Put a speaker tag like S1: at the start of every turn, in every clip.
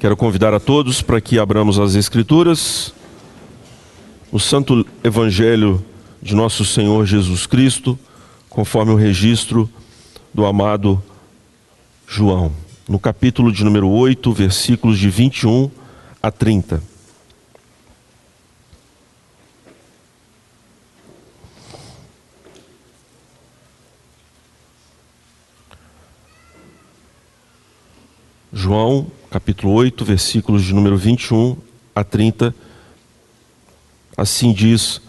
S1: Quero convidar a todos para que abramos as Escrituras, o Santo Evangelho de Nosso Senhor Jesus Cristo, conforme o registro do amado João, no capítulo de número 8, versículos de 21 a 30. João, capítulo 8, versículos de número 21 a 30. Assim diz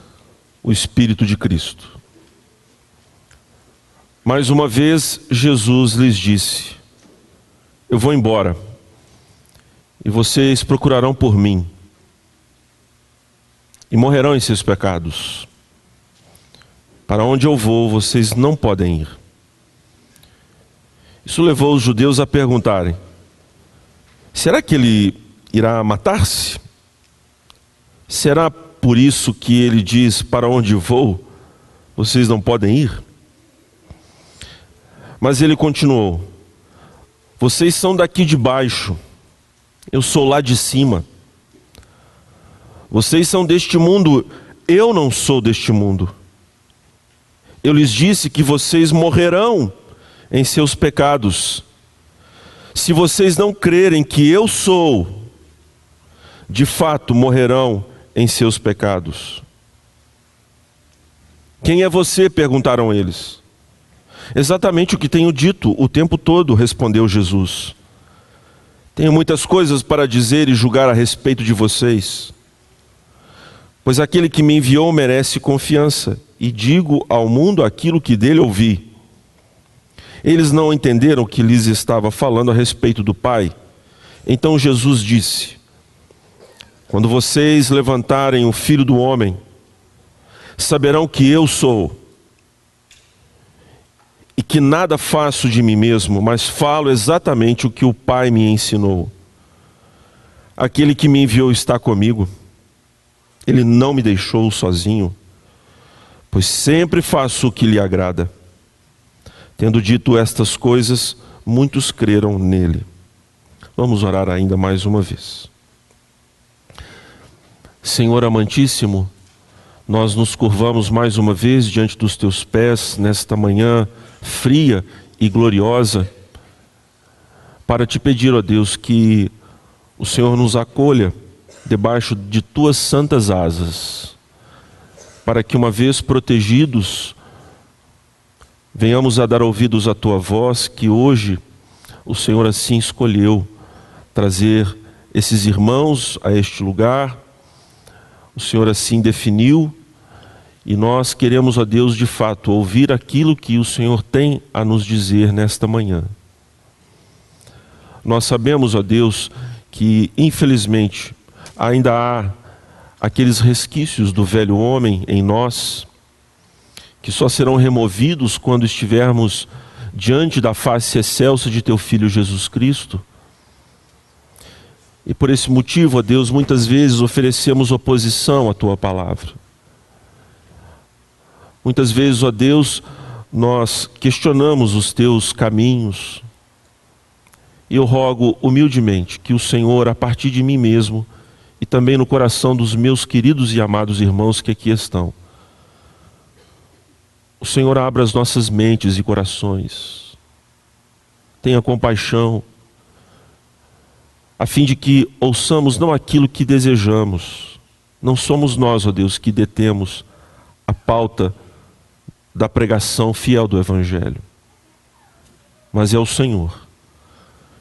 S1: o Espírito de Cristo. Mais uma vez, Jesus lhes disse: Eu vou embora, e vocês procurarão por mim, e morrerão em seus pecados. Para onde eu vou, vocês não podem ir. Isso levou os judeus a perguntarem: Será que ele irá matar-se? Será por isso que ele diz: Para onde vou, vocês não podem ir? Mas ele continuou: Vocês são daqui de baixo, eu sou lá de cima. Vocês são deste mundo, eu não sou deste mundo. Eu lhes disse que vocês morrerão em seus pecados. Se vocês não crerem que eu sou, de fato morrerão em seus pecados. Quem é você? perguntaram eles. Exatamente o que tenho dito o tempo todo, respondeu Jesus. Tenho muitas coisas para dizer e julgar a respeito de vocês, pois aquele que me enviou merece confiança, e digo ao mundo aquilo que dele ouvi. Eles não entenderam que lhes estava falando a respeito do Pai. Então Jesus disse: Quando vocês levantarem o filho do homem, saberão que eu sou, e que nada faço de mim mesmo, mas falo exatamente o que o Pai me ensinou. Aquele que me enviou está comigo, ele não me deixou sozinho, pois sempre faço o que lhe agrada. Tendo dito estas coisas, muitos creram nele. Vamos orar ainda mais uma vez. Senhor amantíssimo, nós nos curvamos mais uma vez diante dos teus pés nesta manhã fria e gloriosa para te pedir, ó Deus, que o Senhor nos acolha debaixo de tuas santas asas, para que uma vez protegidos venhamos a dar ouvidos à tua voz, que hoje o Senhor assim escolheu trazer esses irmãos a este lugar, o Senhor assim definiu, e nós queremos, ó Deus, de fato, ouvir aquilo que o Senhor tem a nos dizer nesta manhã. Nós sabemos, ó Deus, que infelizmente ainda há aqueles resquícios do velho homem em nós, que só serão removidos quando estivermos diante da face excelsa de teu Filho Jesus Cristo. E por esse motivo, ó Deus, muitas vezes oferecemos oposição à tua palavra. Muitas vezes, ó Deus, nós questionamos os teus caminhos. E eu rogo humildemente que o Senhor, a partir de mim mesmo, e também no coração dos meus queridos e amados irmãos que aqui estão, o Senhor abra as nossas mentes e corações. Tenha compaixão, a fim de que ouçamos não aquilo que desejamos. Não somos nós, ó Deus, que detemos a pauta da pregação fiel do Evangelho, mas é o Senhor,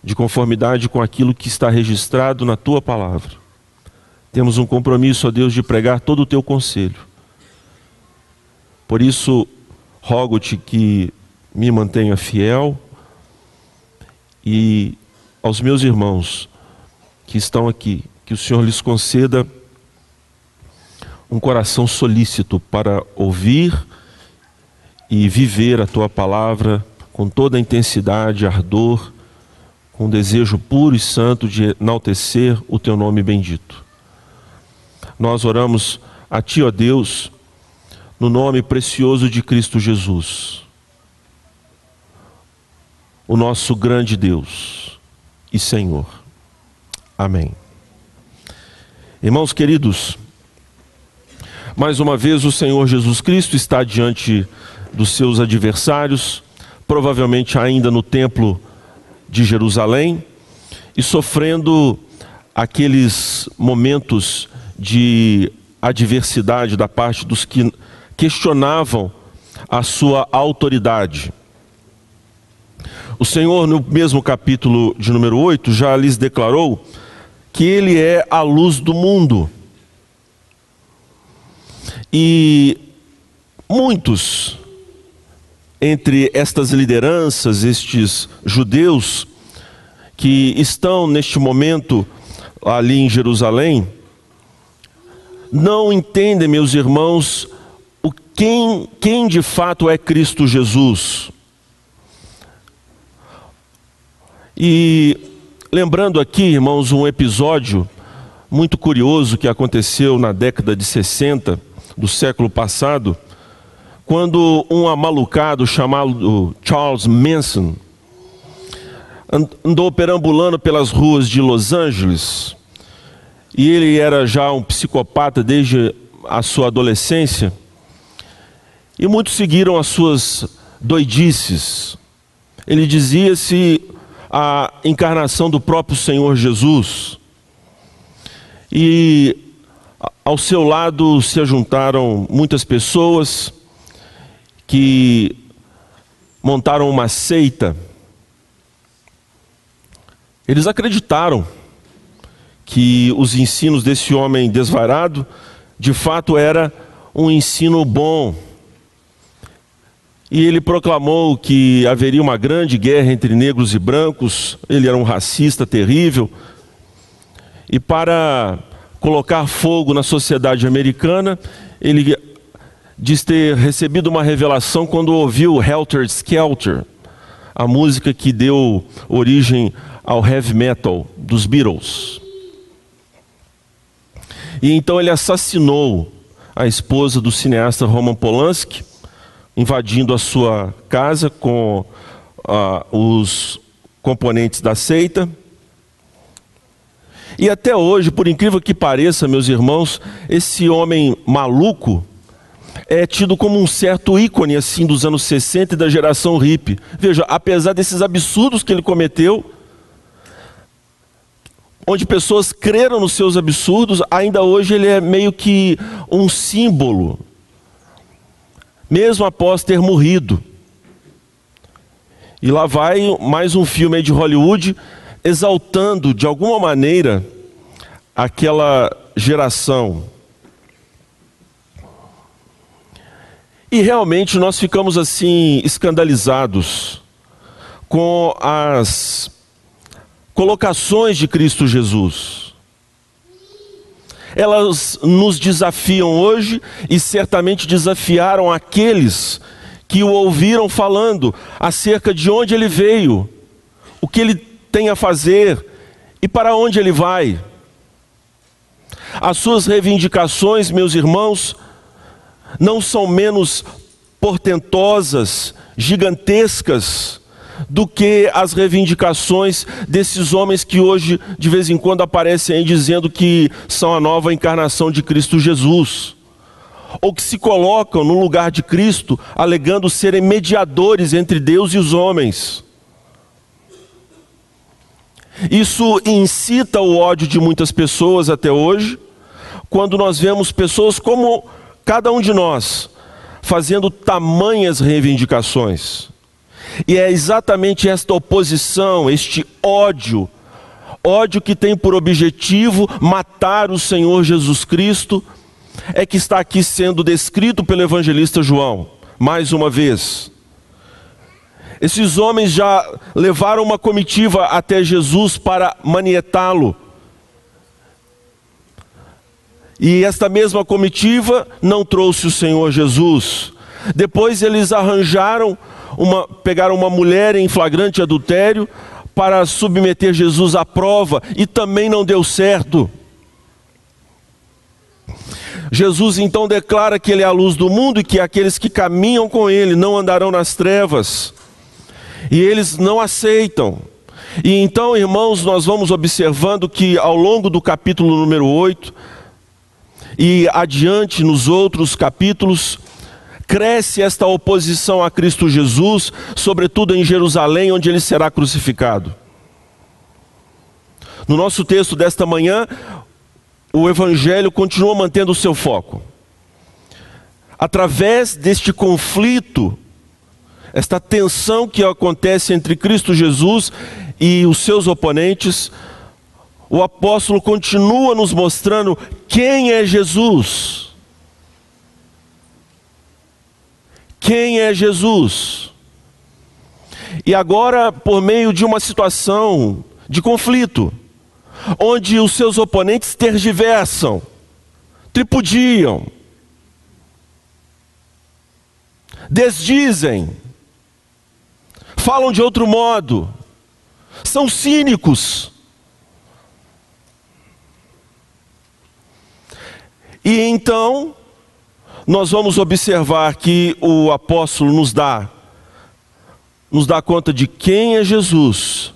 S1: de conformidade com aquilo que está registrado na tua palavra. Temos um compromisso, ó Deus, de pregar todo o teu conselho. Por isso, rogo-te que me mantenha fiel e aos meus irmãos que estão aqui, que o Senhor lhes conceda um coração solícito para ouvir e viver a tua palavra com toda a intensidade, ardor, com desejo puro e santo de enaltecer o teu nome bendito. Nós oramos a ti, ó Deus, no nome precioso de Cristo Jesus, o nosso grande Deus e Senhor. Amém. Irmãos queridos, mais uma vez o Senhor Jesus Cristo está diante dos seus adversários, provavelmente ainda no templo de Jerusalém, e sofrendo aqueles momentos de adversidade da parte dos que questionavam a sua autoridade. O Senhor, no mesmo capítulo de número 8, já lhes declarou que Ele é a luz do mundo. E muitos entre estas lideranças, estes judeus que estão neste momento ali em Jerusalém, não entendem, meus irmãos, quem, quem de fato é Cristo Jesus. E lembrando aqui, irmãos, um episódio muito curioso que aconteceu na década de 60 do século passado, quando um amalucado chamado Charles Manson andou perambulando pelas ruas de Los Angeles, e ele era já um psicopata desde a sua adolescência, e muitos seguiram as suas doidices. Ele dizia-se a encarnação do próprio Senhor Jesus. E ao seu lado se ajuntaram muitas pessoas que montaram uma seita. Eles acreditaram que os ensinos desse homem desvairado de fato era um ensino bom e ele proclamou que haveria uma grande guerra entre negros e brancos, ele era um racista terrível. E para colocar fogo na sociedade americana, ele diz ter recebido uma revelação quando ouviu Helter Skelter, a música que deu origem ao heavy metal dos Beatles. E então ele assassinou a esposa do cineasta Roman Polanski invadindo a sua casa com uh, os componentes da seita. E até hoje, por incrível que pareça, meus irmãos, esse homem maluco é tido como um certo ícone assim dos anos 60 e da geração hippie. Veja, apesar desses absurdos que ele cometeu, onde pessoas creram nos seus absurdos, ainda hoje ele é meio que um símbolo mesmo após ter morrido. E lá vai mais um filme de Hollywood exaltando de alguma maneira aquela geração. E realmente nós ficamos assim escandalizados com as colocações de Cristo Jesus elas nos desafiam hoje e certamente desafiaram aqueles que o ouviram falando acerca de onde ele veio, o que ele tem a fazer e para onde ele vai. As suas reivindicações, meus irmãos, não são menos portentosas, gigantescas, do que as reivindicações desses homens que hoje, de vez em quando, aparecem aí dizendo que são a nova encarnação de Cristo Jesus. Ou que se colocam no lugar de Cristo, alegando serem mediadores entre Deus e os homens. Isso incita o ódio de muitas pessoas até hoje, quando nós vemos pessoas como cada um de nós fazendo tamanhas reivindicações. E é exatamente esta oposição, este ódio, ódio que tem por objetivo matar o Senhor Jesus Cristo, é que está aqui sendo descrito pelo evangelista João, mais uma vez. Esses homens já levaram uma comitiva até Jesus para manietá-lo. E esta mesma comitiva não trouxe o Senhor Jesus. Depois eles arranjaram uma, pegaram uma mulher em flagrante adultério para submeter Jesus à prova e também não deu certo. Jesus então declara que Ele é a luz do mundo e que aqueles que caminham com Ele não andarão nas trevas. E eles não aceitam. E então, irmãos, nós vamos observando que ao longo do capítulo número 8 e adiante nos outros capítulos, cresce esta oposição a Cristo Jesus, sobretudo em Jerusalém, onde ele será crucificado. No nosso texto desta manhã, o Evangelho continua mantendo o seu foco. Através deste conflito, esta tensão que acontece entre Cristo Jesus e os seus oponentes, o apóstolo continua nos mostrando quem é Jesus. Quem é Jesus? E agora, por meio de uma situação de conflito, onde os seus oponentes tergiversam, tripudiam, desdizem, falam de outro modo, são cínicos. E então, nós vamos observar que o apóstolo nos dá nos dá conta de quem é Jesus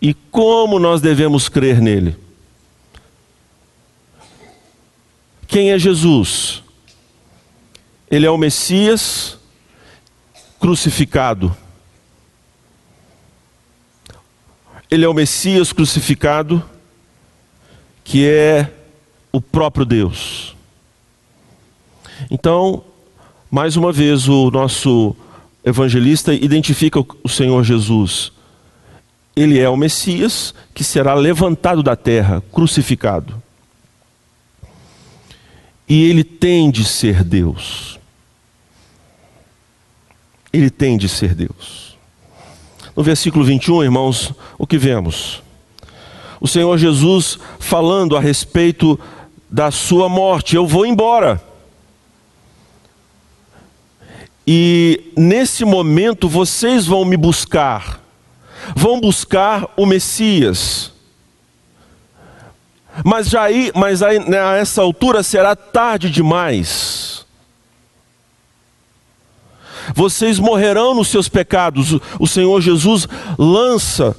S1: e como nós devemos crer nele. Quem é Jesus? Ele é o Messias crucificado. Ele é o Messias crucificado, que é o próprio Deus. Então, mais uma vez, o nosso evangelista identifica o Senhor Jesus. Ele é o Messias que será levantado da terra, crucificado. E ele tem de ser Deus. Ele tem de ser Deus. No versículo 21, irmãos, o que vemos? O Senhor Jesus falando a respeito da sua morte: Eu vou embora. E nesse momento vocês vão me buscar, vão buscar o Messias. Mas já aí, mas aí, né, a essa altura será tarde demais. Vocês morrerão nos seus pecados. O Senhor Jesus lança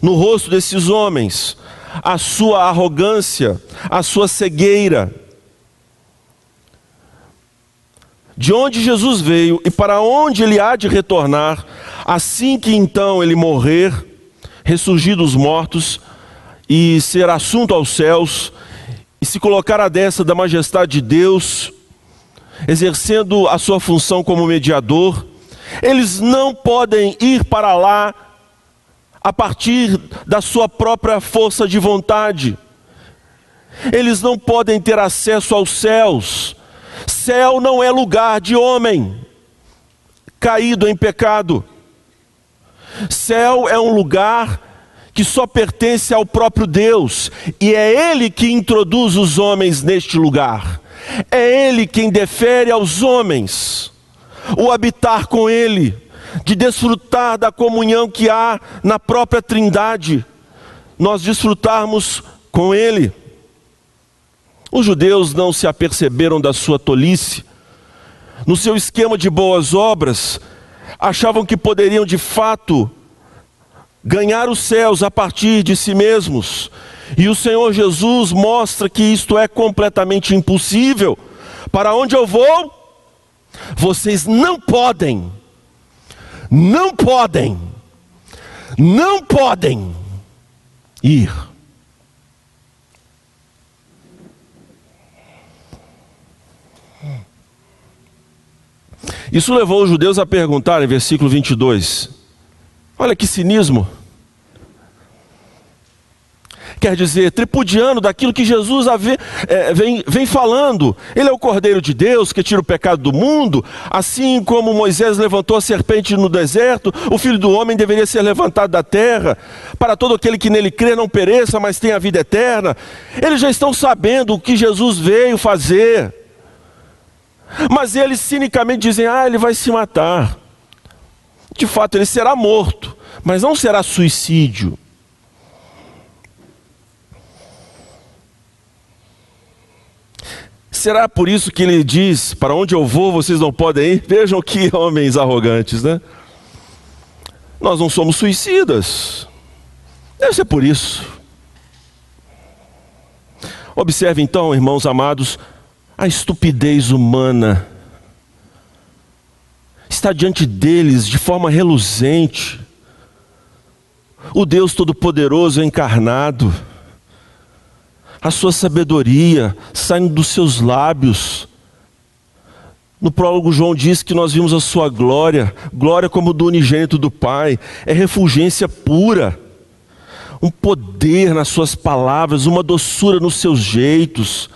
S1: no rosto desses homens a sua arrogância, a sua cegueira. De onde Jesus veio e para onde ele há de retornar, assim que então ele morrer, ressurgir dos mortos e ser assunto aos céus e se colocar à destra da majestade de Deus, exercendo a sua função como mediador, eles não podem ir para lá a partir da sua própria força de vontade. Eles não podem ter acesso aos céus. Céu não é lugar de homem caído em pecado. Céu é um lugar que só pertence ao próprio Deus, e é Ele que introduz os homens neste lugar, é Ele quem defere aos homens o habitar com Ele de desfrutar da comunhão que há na própria Trindade, nós desfrutarmos com Ele. Os judeus não se aperceberam da sua tolice, no seu esquema de boas obras, achavam que poderiam de fato ganhar os céus a partir de si mesmos, e o Senhor Jesus mostra que isto é completamente impossível. Para onde eu vou? Vocês não podem não podem, não podem ir. Isso levou os judeus a perguntar em versículo 22. Olha que cinismo quer dizer, tripudiando daquilo que Jesus é, vem, vem falando. Ele é o Cordeiro de Deus que tira o pecado do mundo, assim como Moisés levantou a serpente no deserto, o filho do homem deveria ser levantado da terra, para todo aquele que nele crê não pereça, mas tenha a vida eterna. Eles já estão sabendo o que Jesus veio fazer. Mas eles cinicamente dizem: ah, ele vai se matar. De fato, ele será morto, mas não será suicídio. Será por isso que ele diz: Para onde eu vou, vocês não podem ir? Vejam que homens arrogantes, né? Nós não somos suicidas. Deve ser por isso. Observe então, irmãos amados, a estupidez humana está diante deles de forma reluzente. O Deus Todo-Poderoso encarnado, a sua sabedoria saindo dos seus lábios. No prólogo, João diz que nós vimos a sua glória, glória como do unigênito do Pai, é refulgência pura, um poder nas suas palavras, uma doçura nos seus jeitos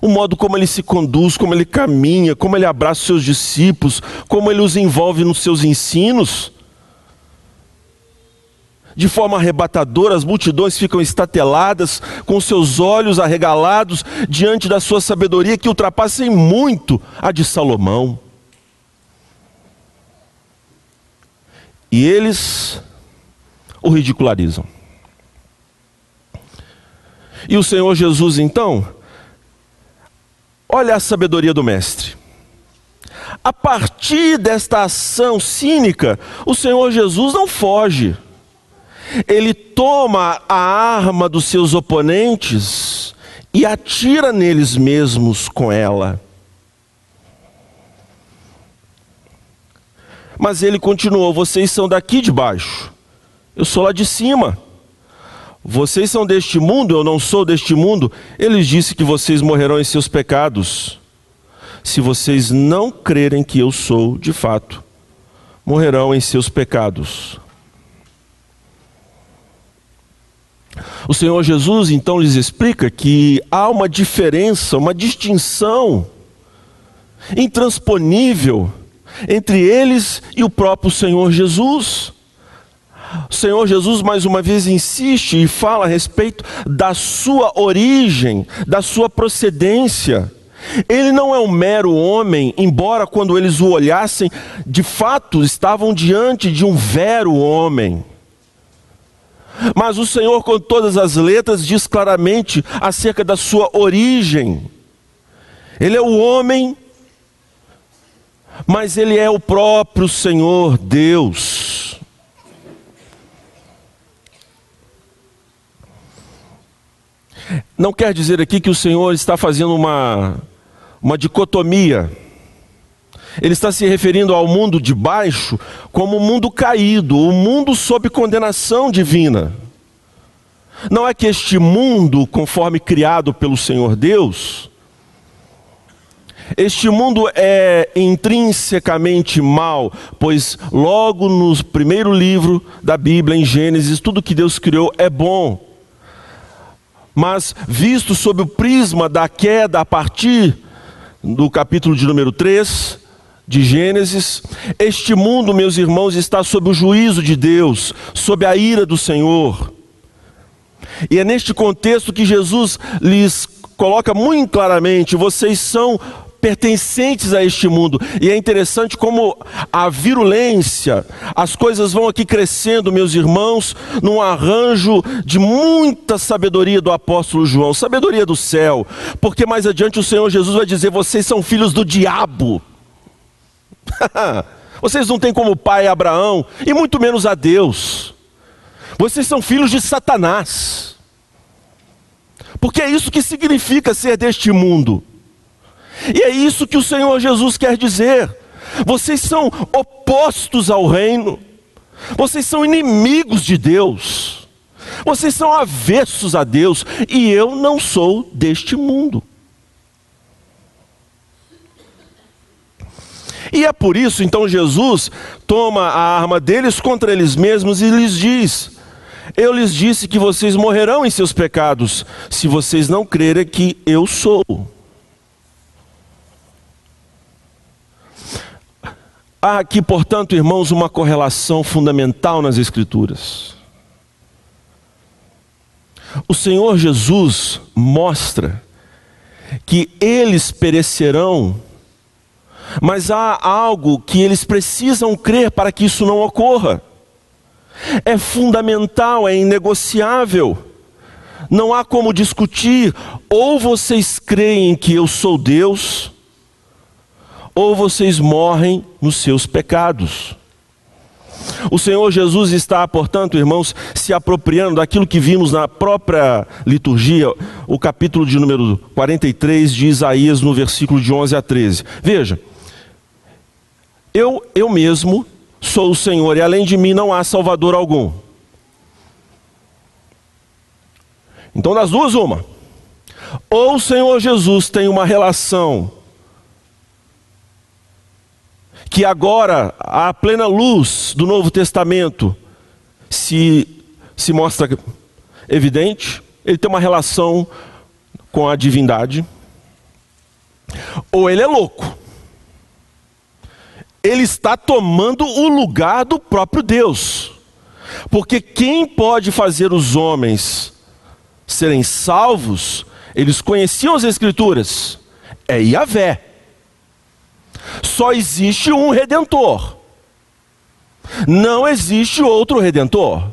S1: o modo como ele se conduz, como ele caminha, como ele abraça os seus discípulos, como ele os envolve nos seus ensinos. De forma arrebatadora, as multidões ficam estateladas, com seus olhos arregalados diante da sua sabedoria que ultrapassa em muito a de Salomão. E eles o ridicularizam. E o Senhor Jesus, então, Olha a sabedoria do Mestre. A partir desta ação cínica, o Senhor Jesus não foge. Ele toma a arma dos seus oponentes e atira neles mesmos com ela. Mas ele continuou: Vocês são daqui de baixo, eu sou lá de cima. Vocês são deste mundo, eu não sou deste mundo. Ele disse que vocês morrerão em seus pecados. Se vocês não crerem que eu sou, de fato, morrerão em seus pecados. O Senhor Jesus então lhes explica que há uma diferença, uma distinção intransponível entre eles e o próprio Senhor Jesus. O Senhor Jesus mais uma vez insiste e fala a respeito da sua origem, da sua procedência. Ele não é um mero homem, embora quando eles o olhassem, de fato estavam diante de um vero homem. Mas o Senhor, com todas as letras, diz claramente acerca da sua origem. Ele é o homem, mas ele é o próprio Senhor Deus. Não quer dizer aqui que o Senhor está fazendo uma, uma dicotomia. Ele está se referindo ao mundo de baixo como um mundo caído, o mundo sob condenação divina. Não é que este mundo, conforme criado pelo Senhor Deus, este mundo é intrinsecamente mal, pois logo no primeiro livro da Bíblia, em Gênesis, tudo que Deus criou é bom mas visto sob o prisma da queda a partir do capítulo de número 3 de Gênesis, este mundo, meus irmãos, está sob o juízo de Deus, sob a ira do Senhor. E é neste contexto que Jesus lhes coloca muito claramente: vocês são pertencentes a este mundo. E é interessante como a virulência, as coisas vão aqui crescendo, meus irmãos, num arranjo de muita sabedoria do apóstolo João, sabedoria do céu, porque mais adiante o Senhor Jesus vai dizer: vocês são filhos do diabo. vocês não têm como pai Abraão, e muito menos a Deus. Vocês são filhos de Satanás. Porque é isso que significa ser deste mundo. E é isso que o Senhor Jesus quer dizer. Vocês são opostos ao reino. Vocês são inimigos de Deus. Vocês são avessos a Deus. E eu não sou deste mundo. E é por isso, então, Jesus toma a arma deles contra eles mesmos e lhes diz: Eu lhes disse que vocês morrerão em seus pecados, se vocês não crerem que eu sou. Há aqui, portanto, irmãos, uma correlação fundamental nas Escrituras. O Senhor Jesus mostra que eles perecerão, mas há algo que eles precisam crer para que isso não ocorra. É fundamental, é inegociável. Não há como discutir. Ou vocês creem que eu sou Deus, ou vocês morrem nos seus pecados. O Senhor Jesus está, portanto, irmãos, se apropriando daquilo que vimos na própria liturgia, o capítulo de número 43 de Isaías, no versículo de 11 a 13. Veja, eu, eu mesmo sou o Senhor e além de mim não há Salvador algum. Então, das duas, uma. Ou o Senhor Jesus tem uma relação que agora, à plena luz do Novo Testamento, se, se mostra evidente, ele tem uma relação com a divindade, ou ele é louco. Ele está tomando o lugar do próprio Deus. Porque quem pode fazer os homens serem salvos, eles conheciam as Escrituras, é Yahvé. Só existe um redentor. Não existe outro redentor.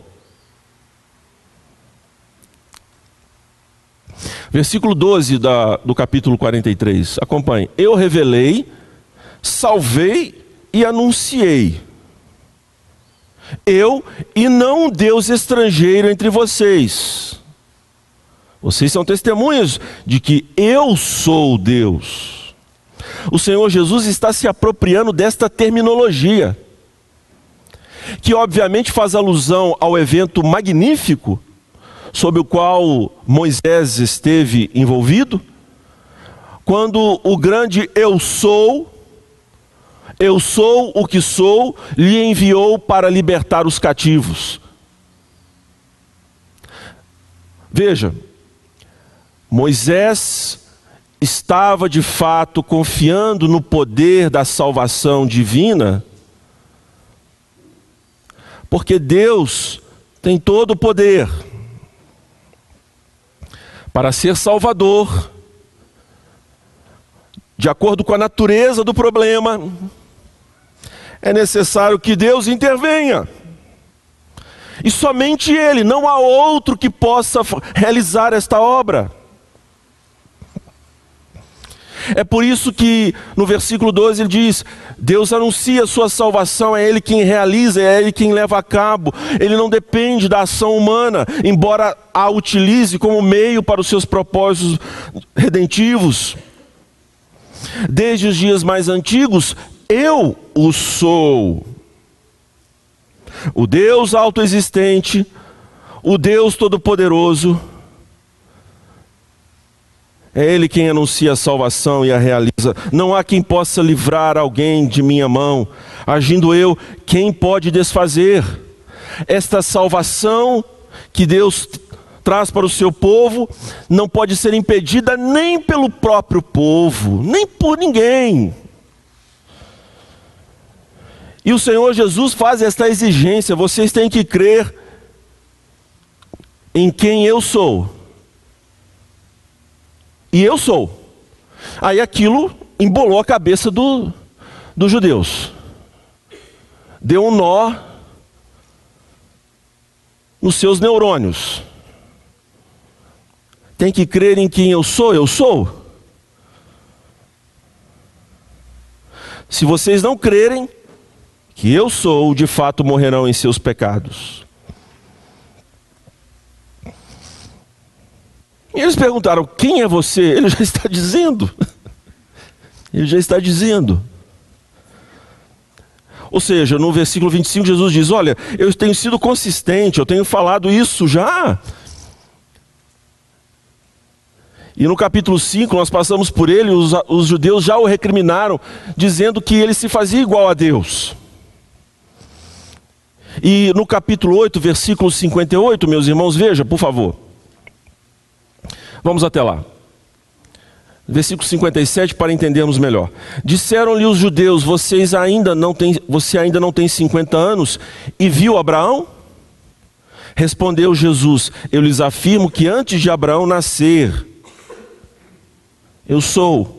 S1: Versículo 12 da, do capítulo 43. Acompanhe. Eu revelei, salvei e anunciei. Eu e não um Deus estrangeiro entre vocês. Vocês são testemunhas de que eu sou Deus o Senhor Jesus está se apropriando desta terminologia, que obviamente faz alusão ao evento magnífico sobre o qual Moisés esteve envolvido, quando o grande Eu sou, eu sou o que sou, lhe enviou para libertar os cativos. Veja, Moisés estava de fato confiando no poder da salvação divina, porque Deus tem todo o poder para ser salvador, de acordo com a natureza do problema, é necessário que Deus intervenha. E somente Ele, não há outro que possa realizar esta obra. É por isso que no versículo 12 ele diz: Deus anuncia a sua salvação, é Ele quem realiza, é Ele quem leva a cabo. Ele não depende da ação humana, embora a utilize como meio para os seus propósitos redentivos. Desde os dias mais antigos, eu o sou. O Deus autoexistente, o Deus todo-poderoso é Ele quem anuncia a salvação e a realiza. Não há quem possa livrar alguém de minha mão. Agindo eu, quem pode desfazer? Esta salvação que Deus traz para o seu povo não pode ser impedida nem pelo próprio povo, nem por ninguém. E o Senhor Jesus faz esta exigência: vocês têm que crer em quem eu sou e eu sou. Aí aquilo embolou a cabeça do, dos judeus. Deu um nó nos seus neurônios. Tem que crer em quem eu sou, eu sou. Se vocês não crerem que eu sou, de fato morrerão em seus pecados. E eles perguntaram: Quem é você? Ele já está dizendo. Ele já está dizendo. Ou seja, no versículo 25, Jesus diz: Olha, eu tenho sido consistente, eu tenho falado isso já. E no capítulo 5, nós passamos por ele, os, os judeus já o recriminaram, dizendo que ele se fazia igual a Deus. E no capítulo 8, versículo 58, meus irmãos, veja, por favor. Vamos até lá. Versículo 57 para entendermos melhor. Disseram-lhe os judeus: Vocês ainda não têm, você ainda não tem 50 anos e viu Abraão? Respondeu Jesus: Eu lhes afirmo que antes de Abraão nascer, eu sou.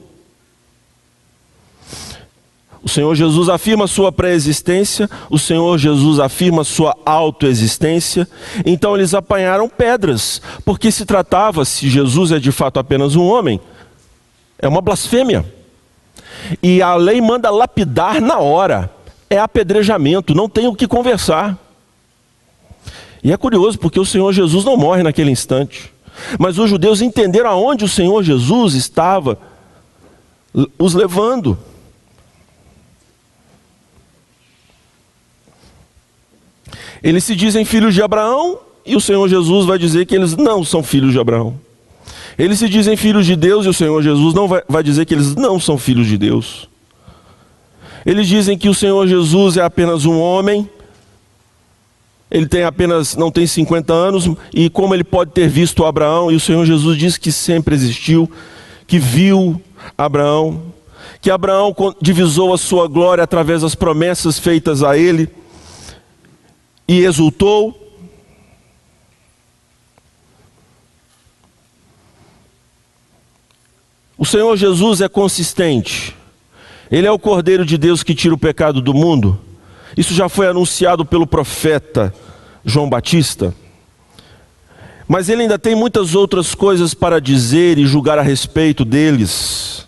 S1: O Senhor Jesus afirma sua pré-existência, o Senhor Jesus afirma sua autoexistência. Então eles apanharam pedras, porque se tratava, se Jesus é de fato apenas um homem, é uma blasfêmia. E a lei manda lapidar na hora. é apedrejamento, não tem o que conversar. E é curioso porque o Senhor Jesus não morre naquele instante. Mas os judeus entenderam aonde o Senhor Jesus estava os levando. Eles se dizem filhos de Abraão e o Senhor Jesus vai dizer que eles não são filhos de Abraão. Eles se dizem filhos de Deus e o Senhor Jesus não vai, vai dizer que eles não são filhos de Deus. Eles dizem que o Senhor Jesus é apenas um homem, ele tem apenas, não tem 50 anos, e como ele pode ter visto Abraão, e o Senhor Jesus diz que sempre existiu, que viu Abraão, que Abraão divisou a sua glória através das promessas feitas a ele e exultou. O Senhor Jesus é consistente. Ele é o Cordeiro de Deus que tira o pecado do mundo. Isso já foi anunciado pelo profeta João Batista. Mas ele ainda tem muitas outras coisas para dizer e julgar a respeito deles.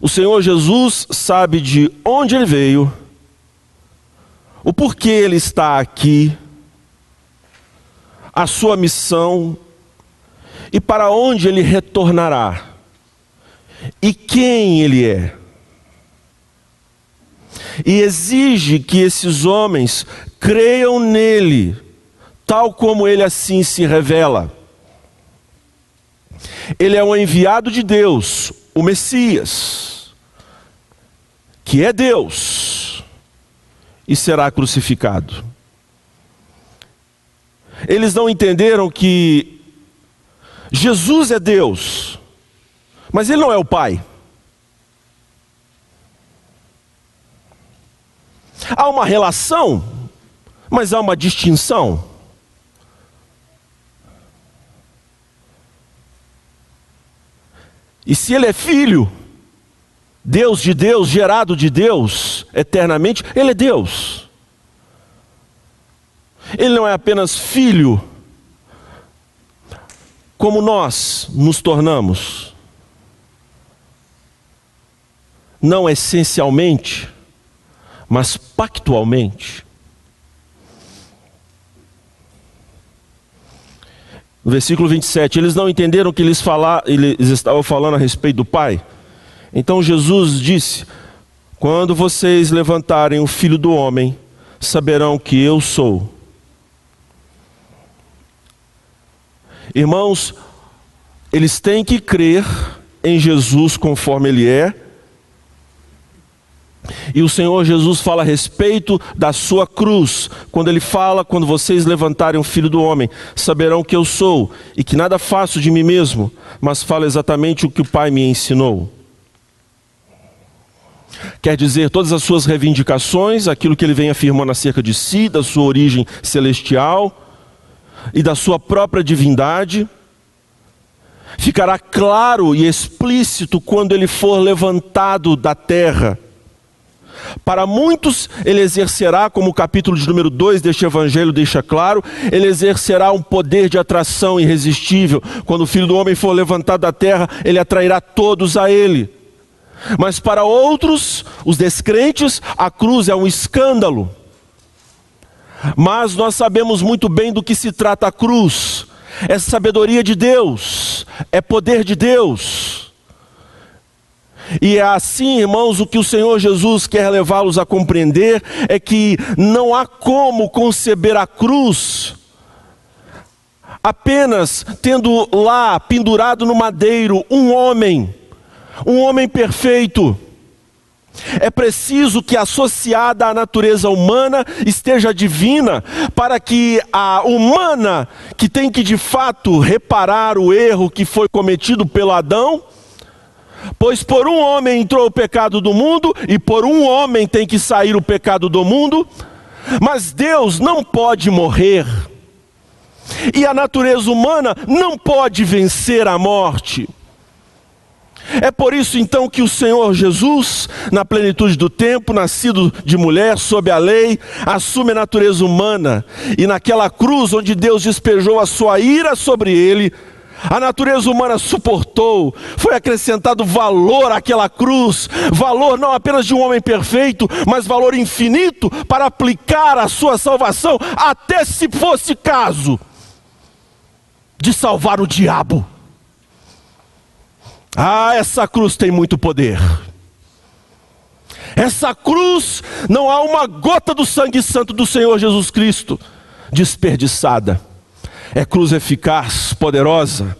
S1: O Senhor Jesus sabe de onde ele veio, o porquê ele está aqui, a sua missão e para onde ele retornará, e quem ele é. E exige que esses homens creiam nele, tal como ele assim se revela. Ele é o enviado de Deus, o Messias, que é Deus e será crucificado. Eles não entenderam que Jesus é Deus, mas Ele não é o Pai. Há uma relação, mas há uma distinção. E se ele é filho, Deus de Deus, gerado de Deus eternamente, ele é Deus. Ele não é apenas filho, como nós nos tornamos. Não essencialmente, mas pactualmente. No versículo 27, eles não entenderam que eles, falar, eles estavam falando a respeito do Pai. Então Jesus disse: Quando vocês levantarem o filho do homem, saberão que eu sou. Irmãos, eles têm que crer em Jesus conforme Ele é, e o Senhor Jesus fala a respeito da sua cruz, quando ele fala: quando vocês levantarem o filho do homem, saberão que eu sou, e que nada faço de mim mesmo, mas falo exatamente o que o Pai me ensinou. Quer dizer, todas as suas reivindicações, aquilo que ele vem afirmando acerca de si, da sua origem celestial e da sua própria divindade, ficará claro e explícito quando ele for levantado da terra para muitos, ele exercerá, como o capítulo de número 2 deste evangelho deixa claro, ele exercerá um poder de atração irresistível. Quando o filho do homem for levantado da terra, ele atrairá todos a ele. Mas para outros, os descrentes, a cruz é um escândalo. Mas nós sabemos muito bem do que se trata a cruz. É sabedoria de Deus, é poder de Deus. E é assim, irmãos, o que o Senhor Jesus quer levá-los a compreender é que não há como conceber a cruz apenas tendo lá pendurado no madeiro um homem, um homem perfeito. É preciso que associada à natureza humana esteja divina, para que a humana, que tem que de fato reparar o erro que foi cometido pelo Adão, Pois por um homem entrou o pecado do mundo, e por um homem tem que sair o pecado do mundo, mas Deus não pode morrer, e a natureza humana não pode vencer a morte. É por isso então que o Senhor Jesus, na plenitude do tempo, nascido de mulher, sob a lei, assume a natureza humana, e naquela cruz onde Deus despejou a sua ira sobre ele, A natureza humana suportou, foi acrescentado valor àquela cruz, valor não apenas de um homem perfeito, mas valor infinito para aplicar a sua salvação, até se fosse caso de salvar o diabo. Ah, essa cruz tem muito poder. Essa cruz não há uma gota do sangue santo do Senhor Jesus Cristo desperdiçada. É cruz eficaz, poderosa.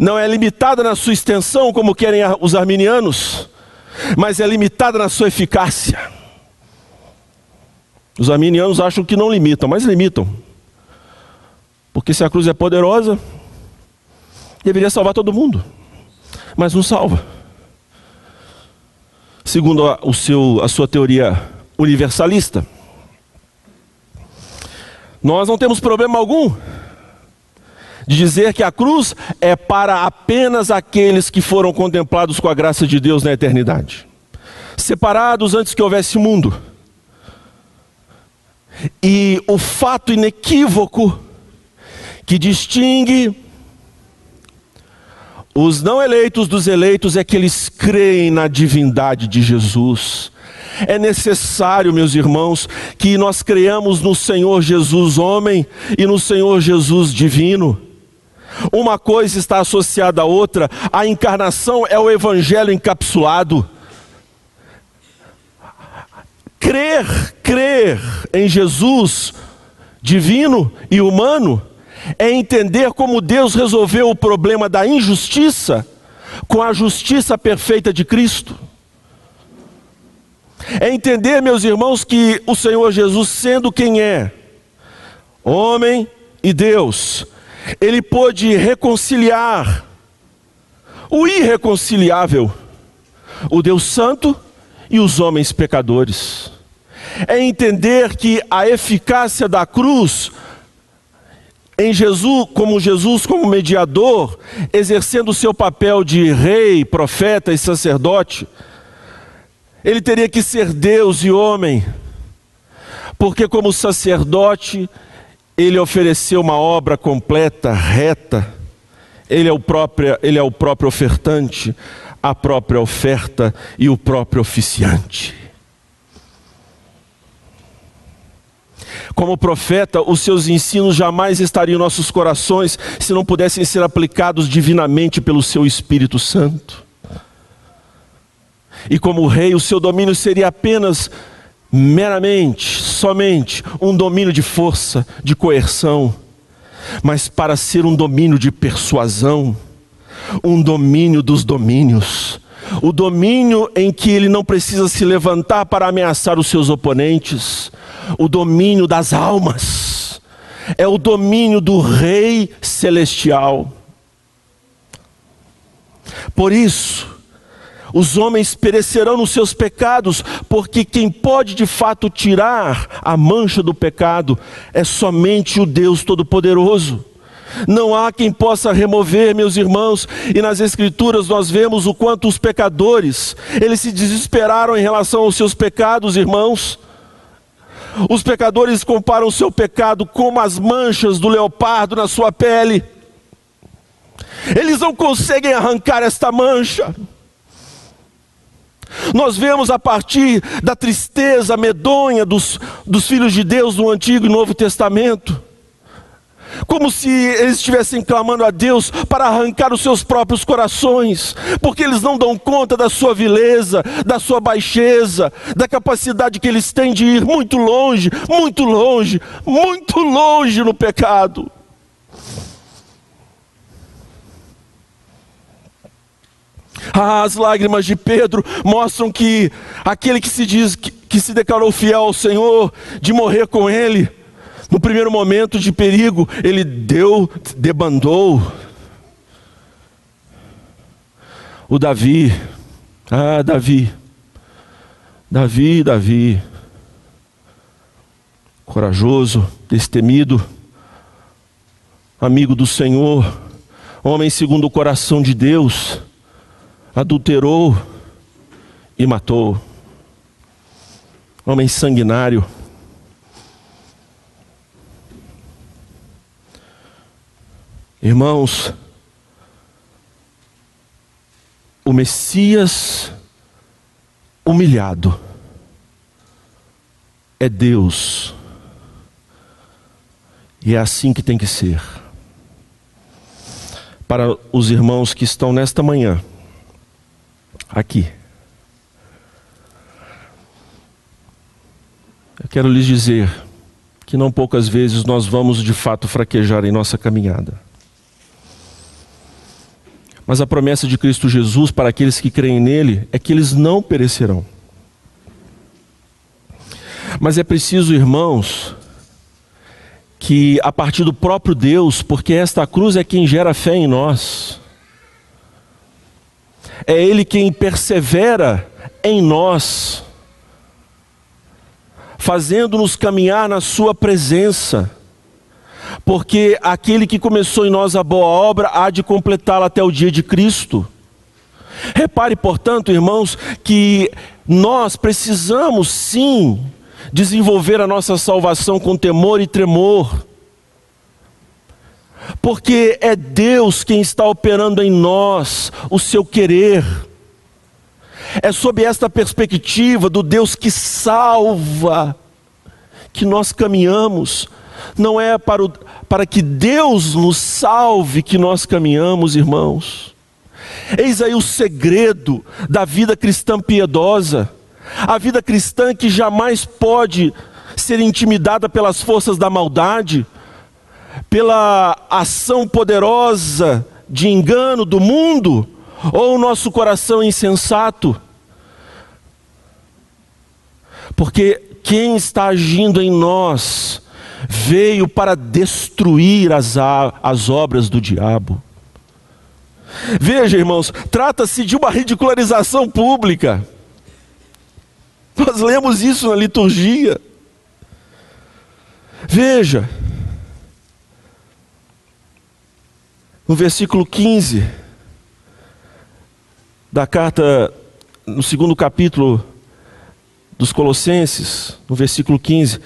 S1: Não é limitada na sua extensão, como querem os arminianos, mas é limitada na sua eficácia. Os arminianos acham que não limitam, mas limitam. Porque se a cruz é poderosa, deveria salvar todo mundo, mas não salva. Segundo a, o seu, a sua teoria universalista, nós não temos problema algum de dizer que a cruz é para apenas aqueles que foram contemplados com a graça de Deus na eternidade, separados antes que houvesse mundo. E o fato inequívoco que distingue os não eleitos dos eleitos é que eles creem na divindade de Jesus. É necessário, meus irmãos, que nós creamos no Senhor Jesus homem e no Senhor Jesus divino. Uma coisa está associada à outra, a encarnação é o evangelho encapsulado. Crer, crer em Jesus divino e humano é entender como Deus resolveu o problema da injustiça com a justiça perfeita de Cristo. É entender, meus irmãos, que o Senhor Jesus, sendo quem é, homem e Deus, ele pôde reconciliar o irreconciliável, o Deus Santo e os homens pecadores. É entender que a eficácia da cruz em Jesus, como Jesus como mediador, exercendo o seu papel de rei, profeta e sacerdote, ele teria que ser Deus e homem, porque como sacerdote, ele ofereceu uma obra completa, reta, ele é o próprio, ele é o próprio ofertante, a própria oferta e o próprio oficiante. Como profeta, os seus ensinos jamais estariam em nossos corações se não pudessem ser aplicados divinamente pelo seu Espírito Santo. E como rei, o seu domínio seria apenas, meramente, somente, um domínio de força, de coerção, mas para ser um domínio de persuasão, um domínio dos domínios, o domínio em que ele não precisa se levantar para ameaçar os seus oponentes, o domínio das almas, é o domínio do Rei Celestial. Por isso, os homens perecerão nos seus pecados, porque quem pode de fato tirar a mancha do pecado é somente o Deus Todo-Poderoso. Não há quem possa remover, meus irmãos, e nas Escrituras nós vemos o quanto os pecadores, eles se desesperaram em relação aos seus pecados, irmãos. Os pecadores comparam o seu pecado como as manchas do leopardo na sua pele. Eles não conseguem arrancar esta mancha. Nós vemos a partir da tristeza medonha dos, dos filhos de Deus no Antigo e Novo Testamento como se eles estivessem clamando a Deus para arrancar os seus próprios corações, porque eles não dão conta da sua vileza, da sua baixeza, da capacidade que eles têm de ir muito longe, muito longe, muito longe no pecado. As lágrimas de Pedro mostram que aquele que se diz que, que se declarou fiel ao Senhor, de morrer com Ele, no primeiro momento de perigo, ele deu, debandou. O Davi, ah, Davi, Davi, Davi, corajoso, destemido, amigo do Senhor, homem segundo o coração de Deus, adulterou e matou, homem sanguinário. Irmãos, o Messias humilhado é Deus. E é assim que tem que ser. Para os irmãos que estão nesta manhã, aqui, eu quero lhes dizer que não poucas vezes nós vamos de fato fraquejar em nossa caminhada. Mas a promessa de Cristo Jesus para aqueles que creem nele é que eles não perecerão. Mas é preciso, irmãos, que a partir do próprio Deus, porque esta cruz é quem gera fé em nós, é Ele quem persevera em nós, fazendo-nos caminhar na Sua presença porque aquele que começou em nós a boa obra há de completá-la até o dia de Cristo. Repare, portanto, irmãos, que nós precisamos sim desenvolver a nossa salvação com temor e tremor, porque é Deus quem está operando em nós o seu querer. É sob esta perspectiva do Deus que salva que nós caminhamos não é para, o, para que Deus nos salve que nós caminhamos, irmãos. Eis aí o segredo da vida cristã piedosa, a vida cristã que jamais pode ser intimidada pelas forças da maldade, pela ação poderosa de engano do mundo, ou o nosso coração insensato. Porque quem está agindo em nós veio para destruir as, as obras do diabo. Veja, irmãos, trata-se de uma ridicularização pública. Nós lemos isso na liturgia. Veja, no versículo 15 da carta, no segundo capítulo dos Colossenses, no versículo 15,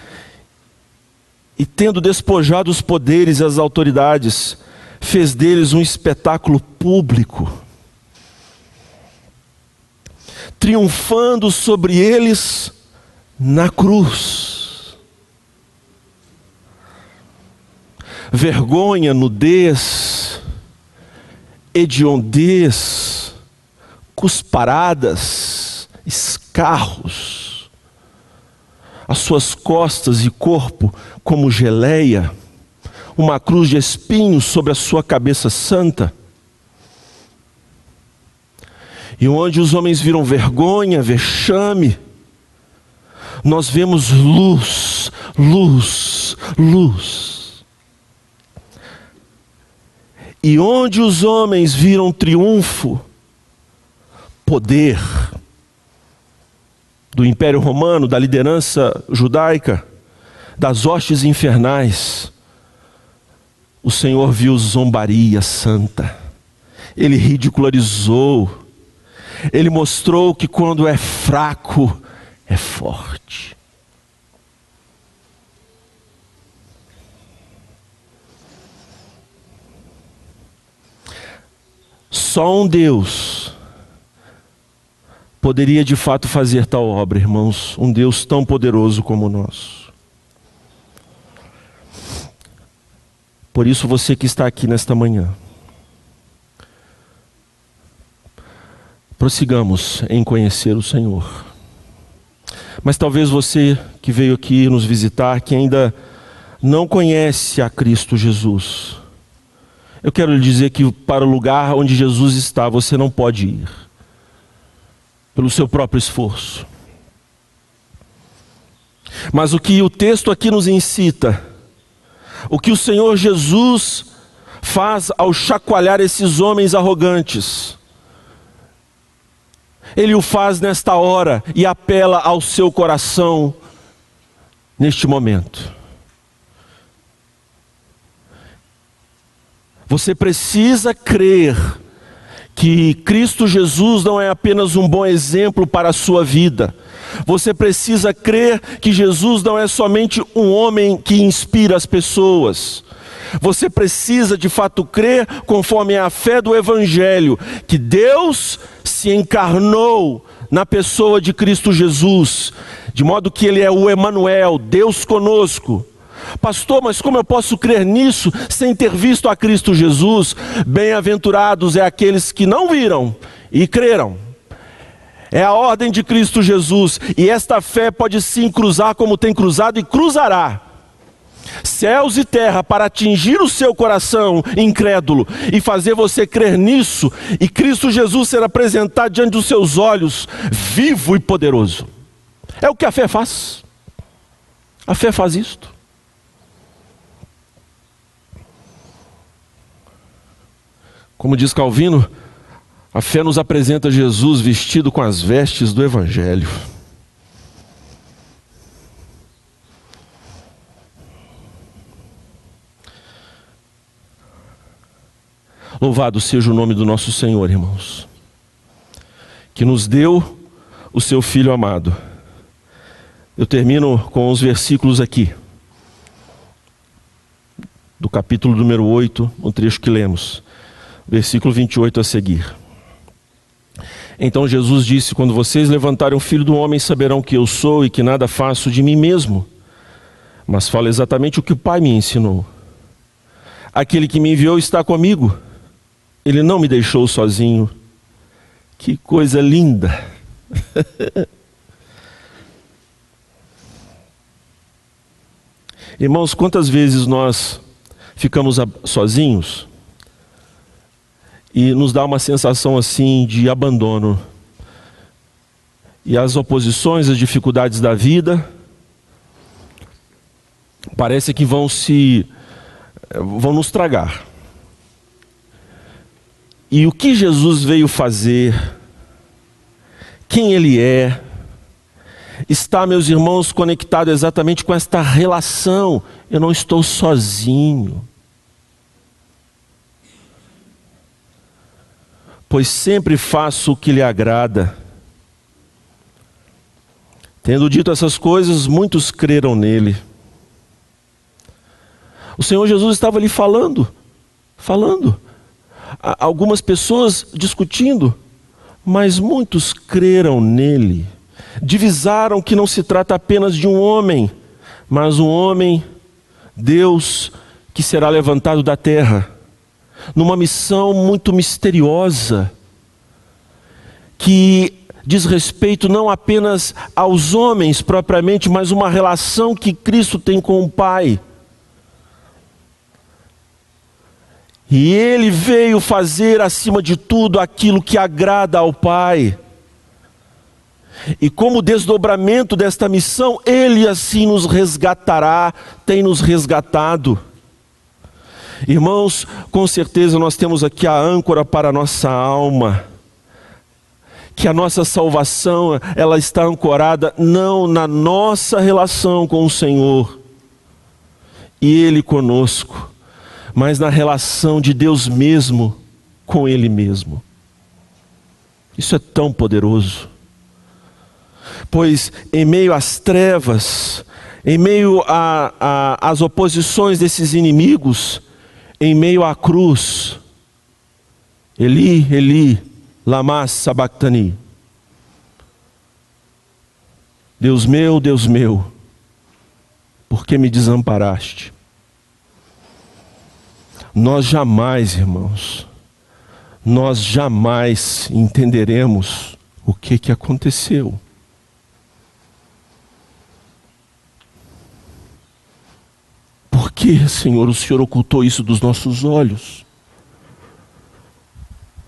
S1: e tendo despojado os poderes e as autoridades, fez deles um espetáculo público, triunfando sobre eles na cruz. Vergonha, nudez, hediondez, cusparadas, escarros, as suas costas e corpo como geleia, uma cruz de espinhos sobre a sua cabeça santa. E onde os homens viram vergonha, vexame, nós vemos luz, luz, luz. E onde os homens viram triunfo, poder, do Império Romano, da liderança judaica, das hostes infernais, o Senhor viu zombaria santa, ele ridicularizou, ele mostrou que quando é fraco, é forte. Só um Deus poderia de fato fazer tal obra, irmãos, um Deus tão poderoso como o nosso. Por isso, você que está aqui nesta manhã, prossigamos em conhecer o Senhor. Mas talvez você que veio aqui nos visitar, que ainda não conhece a Cristo Jesus, eu quero lhe dizer que para o lugar onde Jesus está, você não pode ir pelo seu próprio esforço. Mas o que o texto aqui nos incita, o que o Senhor Jesus faz ao chacoalhar esses homens arrogantes, Ele o faz nesta hora e apela ao seu coração neste momento. Você precisa crer que Cristo Jesus não é apenas um bom exemplo para a sua vida. Você precisa crer que Jesus não é somente um homem que inspira as pessoas. Você precisa de fato crer conforme a fé do Evangelho, que Deus se encarnou na pessoa de Cristo Jesus, de modo que Ele é o Emanuel, Deus conosco. Pastor, mas como eu posso crer nisso sem ter visto a Cristo Jesus? Bem-aventurados é aqueles que não viram e creram. É a ordem de Cristo Jesus, e esta fé pode sim cruzar como tem cruzado e cruzará céus e terra para atingir o seu coração incrédulo e fazer você crer nisso e Cristo Jesus ser apresentado diante dos seus olhos, vivo e poderoso. É o que a fé faz. A fé faz isto. Como diz Calvino, a fé nos apresenta Jesus vestido com as vestes do Evangelho. Louvado seja o nome do nosso Senhor, irmãos, que nos deu o seu Filho amado. Eu termino com os versículos aqui, do capítulo número 8, um trecho que lemos, versículo 28 a seguir. Então Jesus disse: Quando vocês levantarem o filho do homem, saberão que eu sou e que nada faço de mim mesmo, mas falo exatamente o que o Pai me ensinou. Aquele que me enviou está comigo ele não me deixou sozinho. Que coisa linda! Irmãos, quantas vezes nós ficamos sozinhos e nos dá uma sensação assim de abandono. E as oposições, as dificuldades da vida, parece que vão se vão nos tragar. E o que Jesus veio fazer, quem Ele é, está, meus irmãos, conectado exatamente com esta relação. Eu não estou sozinho. Pois sempre faço o que lhe agrada. Tendo dito essas coisas, muitos creram nele. O Senhor Jesus estava ali falando, falando algumas pessoas discutindo, mas muitos creram nele. Divisaram que não se trata apenas de um homem, mas um homem, Deus, que será levantado da terra, numa missão muito misteriosa, que diz respeito não apenas aos homens propriamente, mas uma relação que Cristo tem com o Pai. E ele veio fazer acima de tudo aquilo que agrada ao Pai. E como desdobramento desta missão, ele assim nos resgatará, tem nos resgatado. Irmãos, com certeza nós temos aqui a âncora para a nossa alma. Que a nossa salvação, ela está ancorada não na nossa relação com o Senhor, e ele conosco mas na relação de Deus mesmo com Ele mesmo. Isso é tão poderoso. Pois em meio às trevas, em meio às oposições desses inimigos, em meio à cruz, Eli, Eli, lama sabachthani. Deus meu, Deus meu, por que me desamparaste? Nós jamais, irmãos, nós jamais entenderemos o que, que aconteceu. Por que, Senhor, o Senhor ocultou isso dos nossos olhos?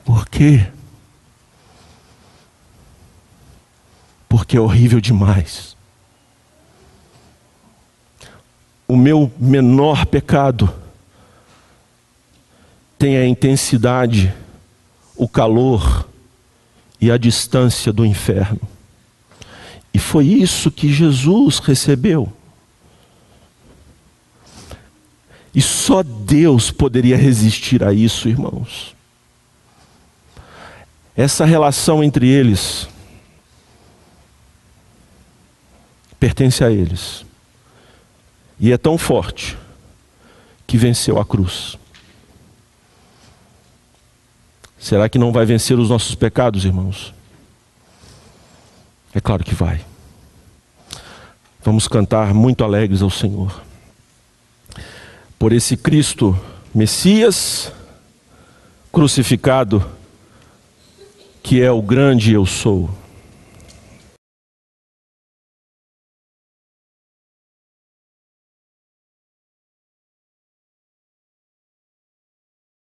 S1: Por quê? Porque é horrível demais. O meu menor pecado tem a intensidade, o calor e a distância do inferno. E foi isso que Jesus recebeu. E só Deus poderia resistir a isso, irmãos. Essa relação entre eles pertence a eles. E é tão forte que venceu a cruz. Será que não vai vencer os nossos pecados, irmãos? É claro que vai. Vamos cantar muito alegres ao Senhor por esse Cristo Messias crucificado, que é o grande eu sou.